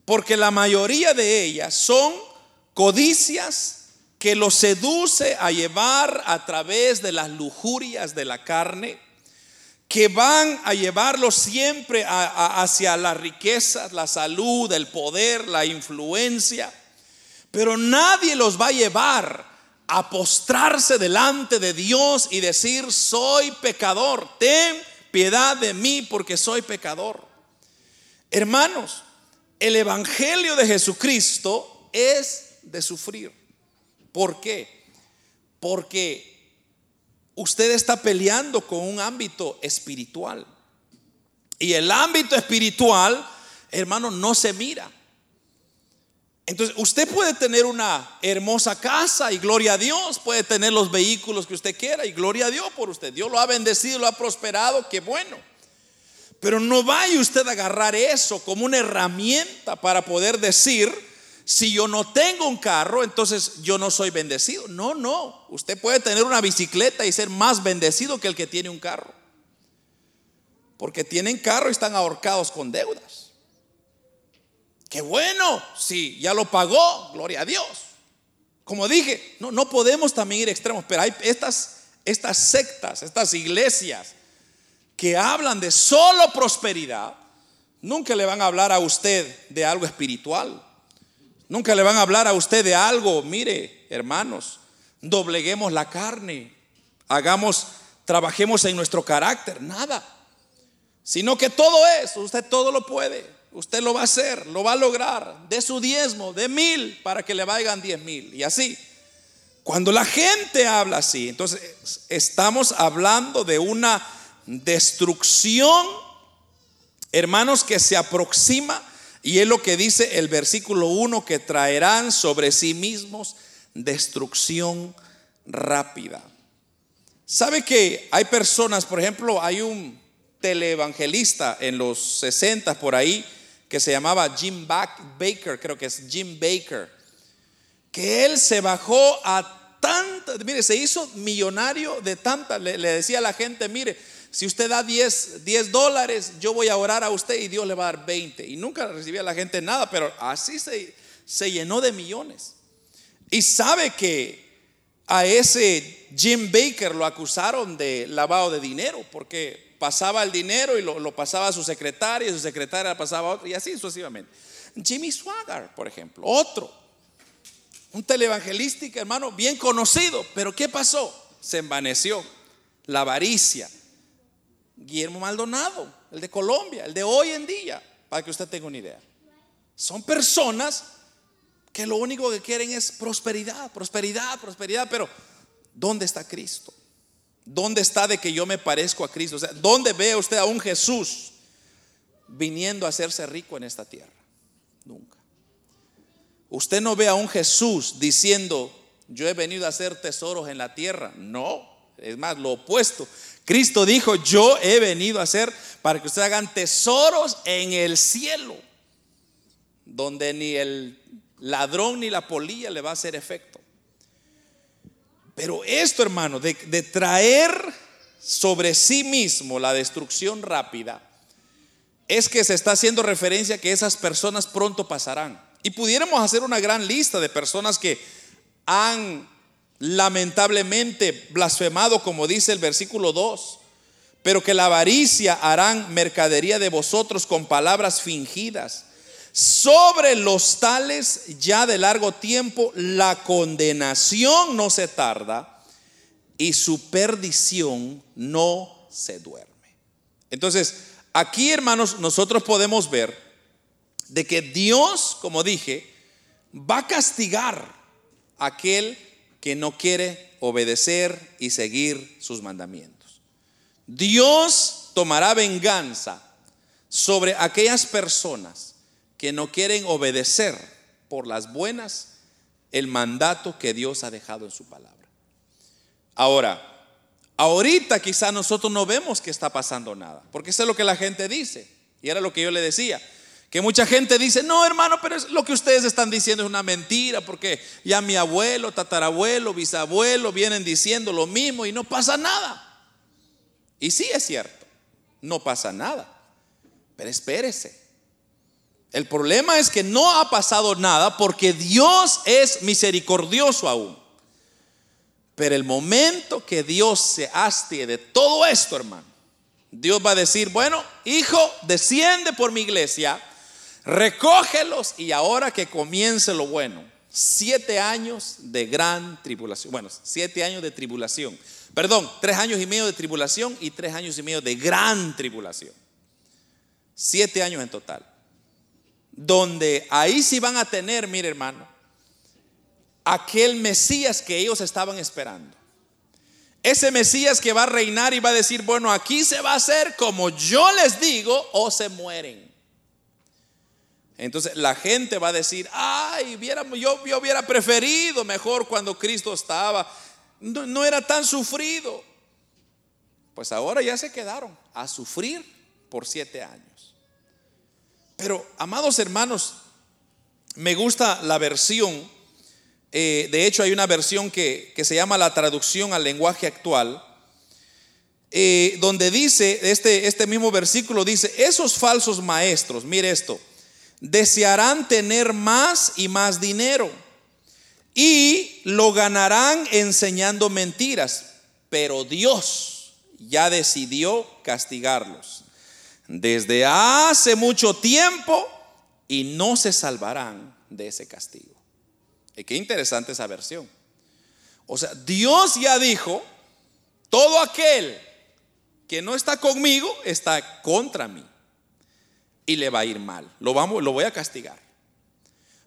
porque la mayoría de ellas son codicias que los seduce a llevar a través de las lujurias de la carne, que van a llevarlos siempre hacia las riquezas, la salud, el poder, la influencia, pero nadie los va a llevar a postrarse delante de Dios y decir, soy pecador, ten piedad de mí porque soy pecador. Hermanos, el Evangelio de Jesucristo es de sufrir. ¿Por qué? Porque usted está peleando con un ámbito espiritual. Y el ámbito espiritual, hermano, no se mira. Entonces, usted puede tener una hermosa casa y gloria a Dios, puede tener los vehículos que usted quiera y gloria a Dios por usted. Dios lo ha bendecido, lo ha prosperado, qué bueno. Pero no vaya usted a agarrar eso como una herramienta para poder decir, si yo no tengo un carro, entonces yo no soy bendecido. No, no. Usted puede tener una bicicleta y ser más bendecido que el que tiene un carro. Porque tienen carro y están ahorcados con deudas. Qué bueno, sí, ya lo pagó, gloria a Dios. Como dije, no, no podemos también ir extremos, pero hay estas, estas sectas, estas iglesias que hablan de solo prosperidad, nunca le van a hablar a usted de algo espiritual. Nunca le van a hablar a usted de algo, mire, hermanos, dobleguemos la carne, hagamos, trabajemos en nuestro carácter, nada. Sino que todo eso, usted todo lo puede. Usted lo va a hacer, lo va a lograr. De su diezmo, de mil, para que le vayan diez mil. Y así. Cuando la gente habla así, entonces estamos hablando de una destrucción, hermanos, que se aproxima. Y es lo que dice el versículo 1, que traerán sobre sí mismos destrucción rápida. ¿Sabe que hay personas, por ejemplo, hay un televangelista en los 60 por ahí, que se llamaba Jim Baker, creo que es Jim Baker, que él se bajó a tanta, mire, se hizo millonario de tanta, le, decía a la gente, mire, si usted da 10, 10, dólares, yo voy a orar a usted y Dios le va a dar 20. Y nunca recibía la gente nada, pero así se, se llenó de millones. Y sabe que a ese Jim Baker lo acusaron de lavado de dinero, porque pasaba el dinero y lo, pasaba a su secretaria, y su secretaria pasaba a otro, y así sucesivamente. Jimmy Swagger, por ejemplo, otro, un televangelístico, hermano, bien conocido, pero ¿qué pasó? Se envaneció, la avaricia. Guillermo Maldonado, el de Colombia, el de hoy en día, para que usted tenga una idea. Son personas que lo único que quieren es prosperidad, prosperidad, prosperidad, pero ¿dónde está Cristo? ¿Dónde está de que yo me parezco a Cristo? O sea, ¿dónde ve usted a un Jesús viniendo a hacerse rico en esta tierra? Nunca. Usted no ve a un Jesús diciendo, yo he venido a hacer tesoros en la tierra. No, es más, lo opuesto. Cristo dijo, yo he venido a hacer para que ustedes hagan tesoros en el cielo, donde ni el ladrón ni la polilla le va a hacer efecto. Pero esto, hermano, de, de traer sobre sí mismo la destrucción rápida, es que se está haciendo referencia que esas personas pronto pasarán. Y pudiéramos hacer una gran lista de personas que han lamentablemente blasfemado, como dice el versículo 2, pero que la avaricia harán mercadería de vosotros con palabras fingidas. Sobre los tales ya de largo tiempo la condenación no se tarda y su perdición no se duerme. Entonces, aquí hermanos, nosotros podemos ver de que Dios, como dije, va a castigar a aquel que no quiere obedecer y seguir sus mandamientos. Dios tomará venganza sobre aquellas personas que no quieren obedecer por las buenas el mandato que Dios ha dejado en su palabra. Ahora, ahorita quizá nosotros no vemos que está pasando nada, porque eso es lo que la gente dice. Y era lo que yo le decía. Que mucha gente dice, no hermano, pero es lo que ustedes están diciendo es una mentira, porque ya mi abuelo, tatarabuelo, bisabuelo vienen diciendo lo mismo y no pasa nada. Y sí es cierto, no pasa nada. Pero espérese. El problema es que no ha pasado nada porque Dios es misericordioso aún. Pero el momento que Dios se hastie de todo esto, hermano, Dios va a decir, bueno, hijo, desciende por mi iglesia recógelos y ahora que comience lo bueno. Siete años de gran tribulación. Bueno, siete años de tribulación. Perdón, tres años y medio de tribulación y tres años y medio de gran tribulación. Siete años en total. Donde ahí sí van a tener, mire hermano, aquel Mesías que ellos estaban esperando. Ese Mesías que va a reinar y va a decir, bueno, aquí se va a hacer como yo les digo o se mueren. Entonces la gente va a decir, ay, yo, hubiera preferido mejor cuando Cristo estaba, no, era tan sufrido. Pues ahora ya se quedaron a sufrir por siete años. Pero, amados hermanos, me gusta la versión, eh, de hecho hay una versión que, se llama la traducción al lenguaje actual, eh, donde dice, este, este mismo versículo dice, esos falsos maestros, mire esto, desearán tener más y más dinero y lo ganarán enseñando mentiras, pero Dios ya decidió castigarlos desde hace mucho tiempo y no se salvarán de ese castigo. Y qué interesante esa versión. O sea, Dios ya dijo, todo aquel que no está conmigo está contra mí y le va a ir mal. Lo, vamos, lo voy a castigar.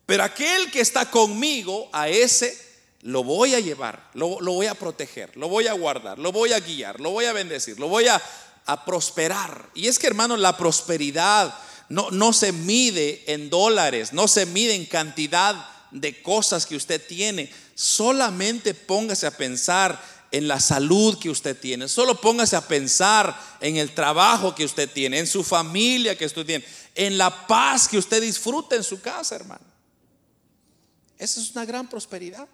Pero aquel que está conmigo, a ese lo voy a llevar, lo, voy a proteger, lo voy a guardar, lo voy a guiar, lo voy a bendecir, lo voy a, a prosperar. Y es que hermano, la prosperidad no, no se mide en dólares, no se mide en cantidad de cosas que usted tiene. Solamente póngase a pensar en la salud que usted tiene. Solo póngase a pensar en el trabajo que usted tiene, en su familia que usted tiene, en la paz que usted disfruta en su casa, hermano. Esa es una gran prosperidad.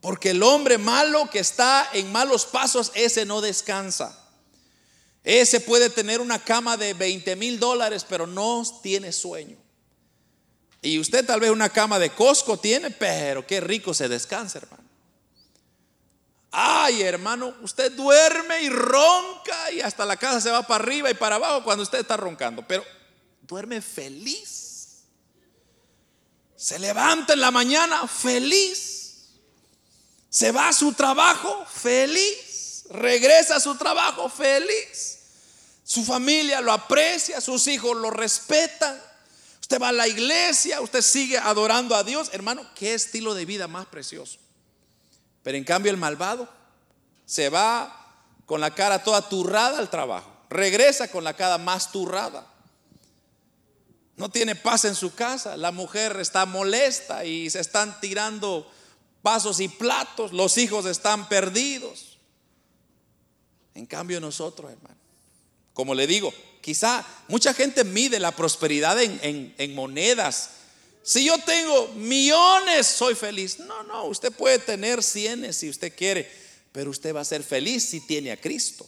Porque el hombre malo que está en malos pasos, ese no descansa. Ese puede tener una cama de 20 mil dólares, pero no tiene sueño. Y usted tal vez una cama de Costco tiene, pero qué rico se descansa, hermano. Ay, hermano, usted duerme y ronca y hasta la casa se va para arriba y para abajo cuando usted está roncando, pero duerme feliz. Se levanta en la mañana feliz. Se va a su trabajo feliz. Regresa a su trabajo feliz. Su familia lo aprecia, sus hijos lo respetan. Usted va a la iglesia, usted sigue adorando a Dios. Hermano, qué estilo de vida más precioso. Pero en cambio el malvado se va con la cara toda turrada al trabajo. Regresa con la cara más turrada. No tiene paz en su casa. La mujer está molesta y se están tirando vasos y platos. Los hijos están perdidos. En cambio nosotros, hermano como le digo, quizá mucha gente mide la prosperidad en, monedas. Si yo tengo millones, soy feliz. No, no, usted puede tener cienes si usted quiere, pero usted va a ser feliz si tiene a Cristo.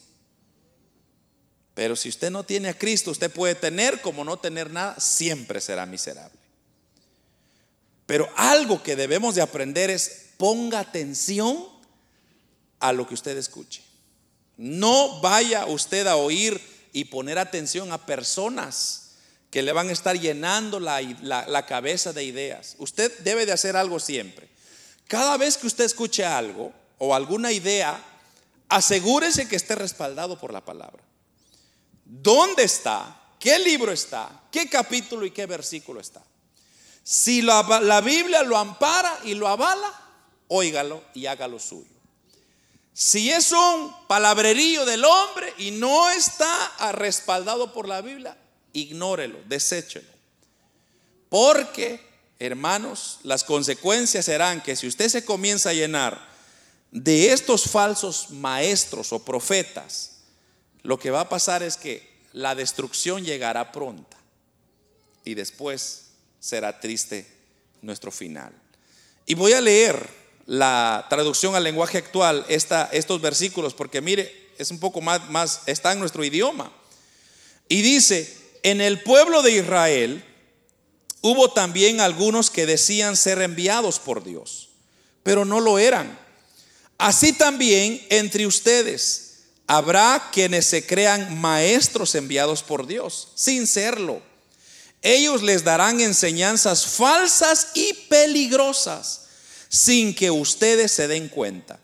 Pero si usted no tiene a Cristo, usted puede tener como no tener nada, siempre será miserable. Pero algo que debemos de aprender es ponga atención a lo que usted escuche. No vaya usted a oír y poner atención a personas que le van a estar llenando la, cabeza de ideas. Usted debe de hacer algo siempre. Cada vez que usted escuche algo o alguna idea, asegúrese que esté respaldado por la palabra. ¿Dónde está? ¿Qué libro está? ¿Qué capítulo y qué versículo está? Si la, la Biblia lo ampara y lo avala, óigalo y hágalo suyo. Si es un palabrerío del hombre y no está respaldado por la Biblia, ignórelo, deséchelo. Porque, hermanos, las consecuencias serán que si usted se comienza a llenar de estos falsos maestros o profetas, lo que va a pasar es que la destrucción llegará pronta y después será triste nuestro final. Y voy a leer la traducción al lenguaje actual estos versículos, porque mire, es un poco más, más, está en nuestro idioma. Y dice, en el pueblo de Israel hubo también algunos que decían ser enviados por Dios, pero no lo eran. Así también entre ustedes habrá quienes se crean maestros enviados por Dios, sin serlo. Ellos les darán enseñanzas falsas y peligrosas sin que ustedes se den cuenta.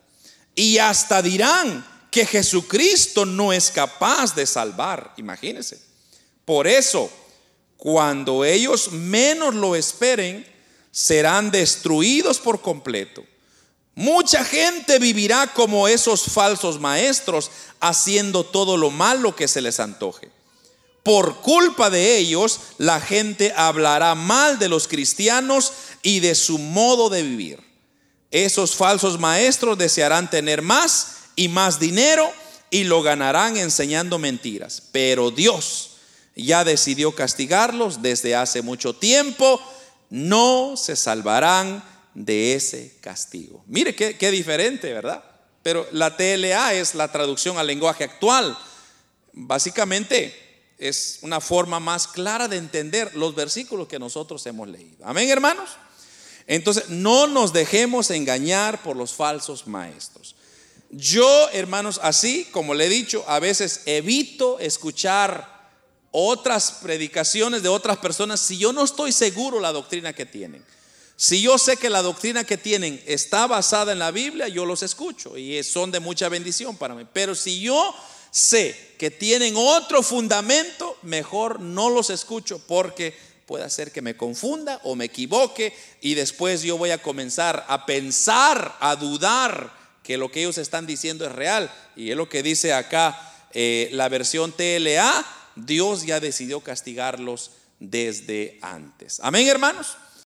Y hasta dirán que Jesucristo no es capaz de salvar. Imagínense. Por eso, cuando ellos menos lo esperen, serán destruidos por completo. Mucha gente vivirá como esos falsos maestros, haciendo todo lo malo que se les antoje. Por culpa de ellos, la gente hablará mal de los cristianos y de su modo de vivir. Esos falsos maestros desearán tener más y más dinero y lo ganarán enseñando mentiras. Pero Dios ya decidió castigarlos desde hace mucho tiempo. No se salvarán de ese castigo. Mire qué, diferente, ¿verdad? Pero la TLA es la traducción al lenguaje actual. Básicamente es una forma más clara de entender los versículos que nosotros hemos leído. Amén, hermanos. Entonces, no nos dejemos engañar por los falsos maestros. Yo, hermanos, así como le he dicho, a veces evito escuchar otras predicaciones de otras personas si yo no estoy seguro la doctrina que tienen. Si yo sé que la doctrina que tienen está basada en la Biblia, yo los escucho y son de mucha bendición para mí. Pero si yo sé que tienen otro fundamento, mejor no los escucho porque puede ser que me confunda o me equivoque y después yo voy a comenzar a pensar, a dudar que lo que ellos están diciendo es real. Y es lo que dice acá eh, la versión TLA, Dios ya decidió castigarlos desde antes. Amén, hermanos.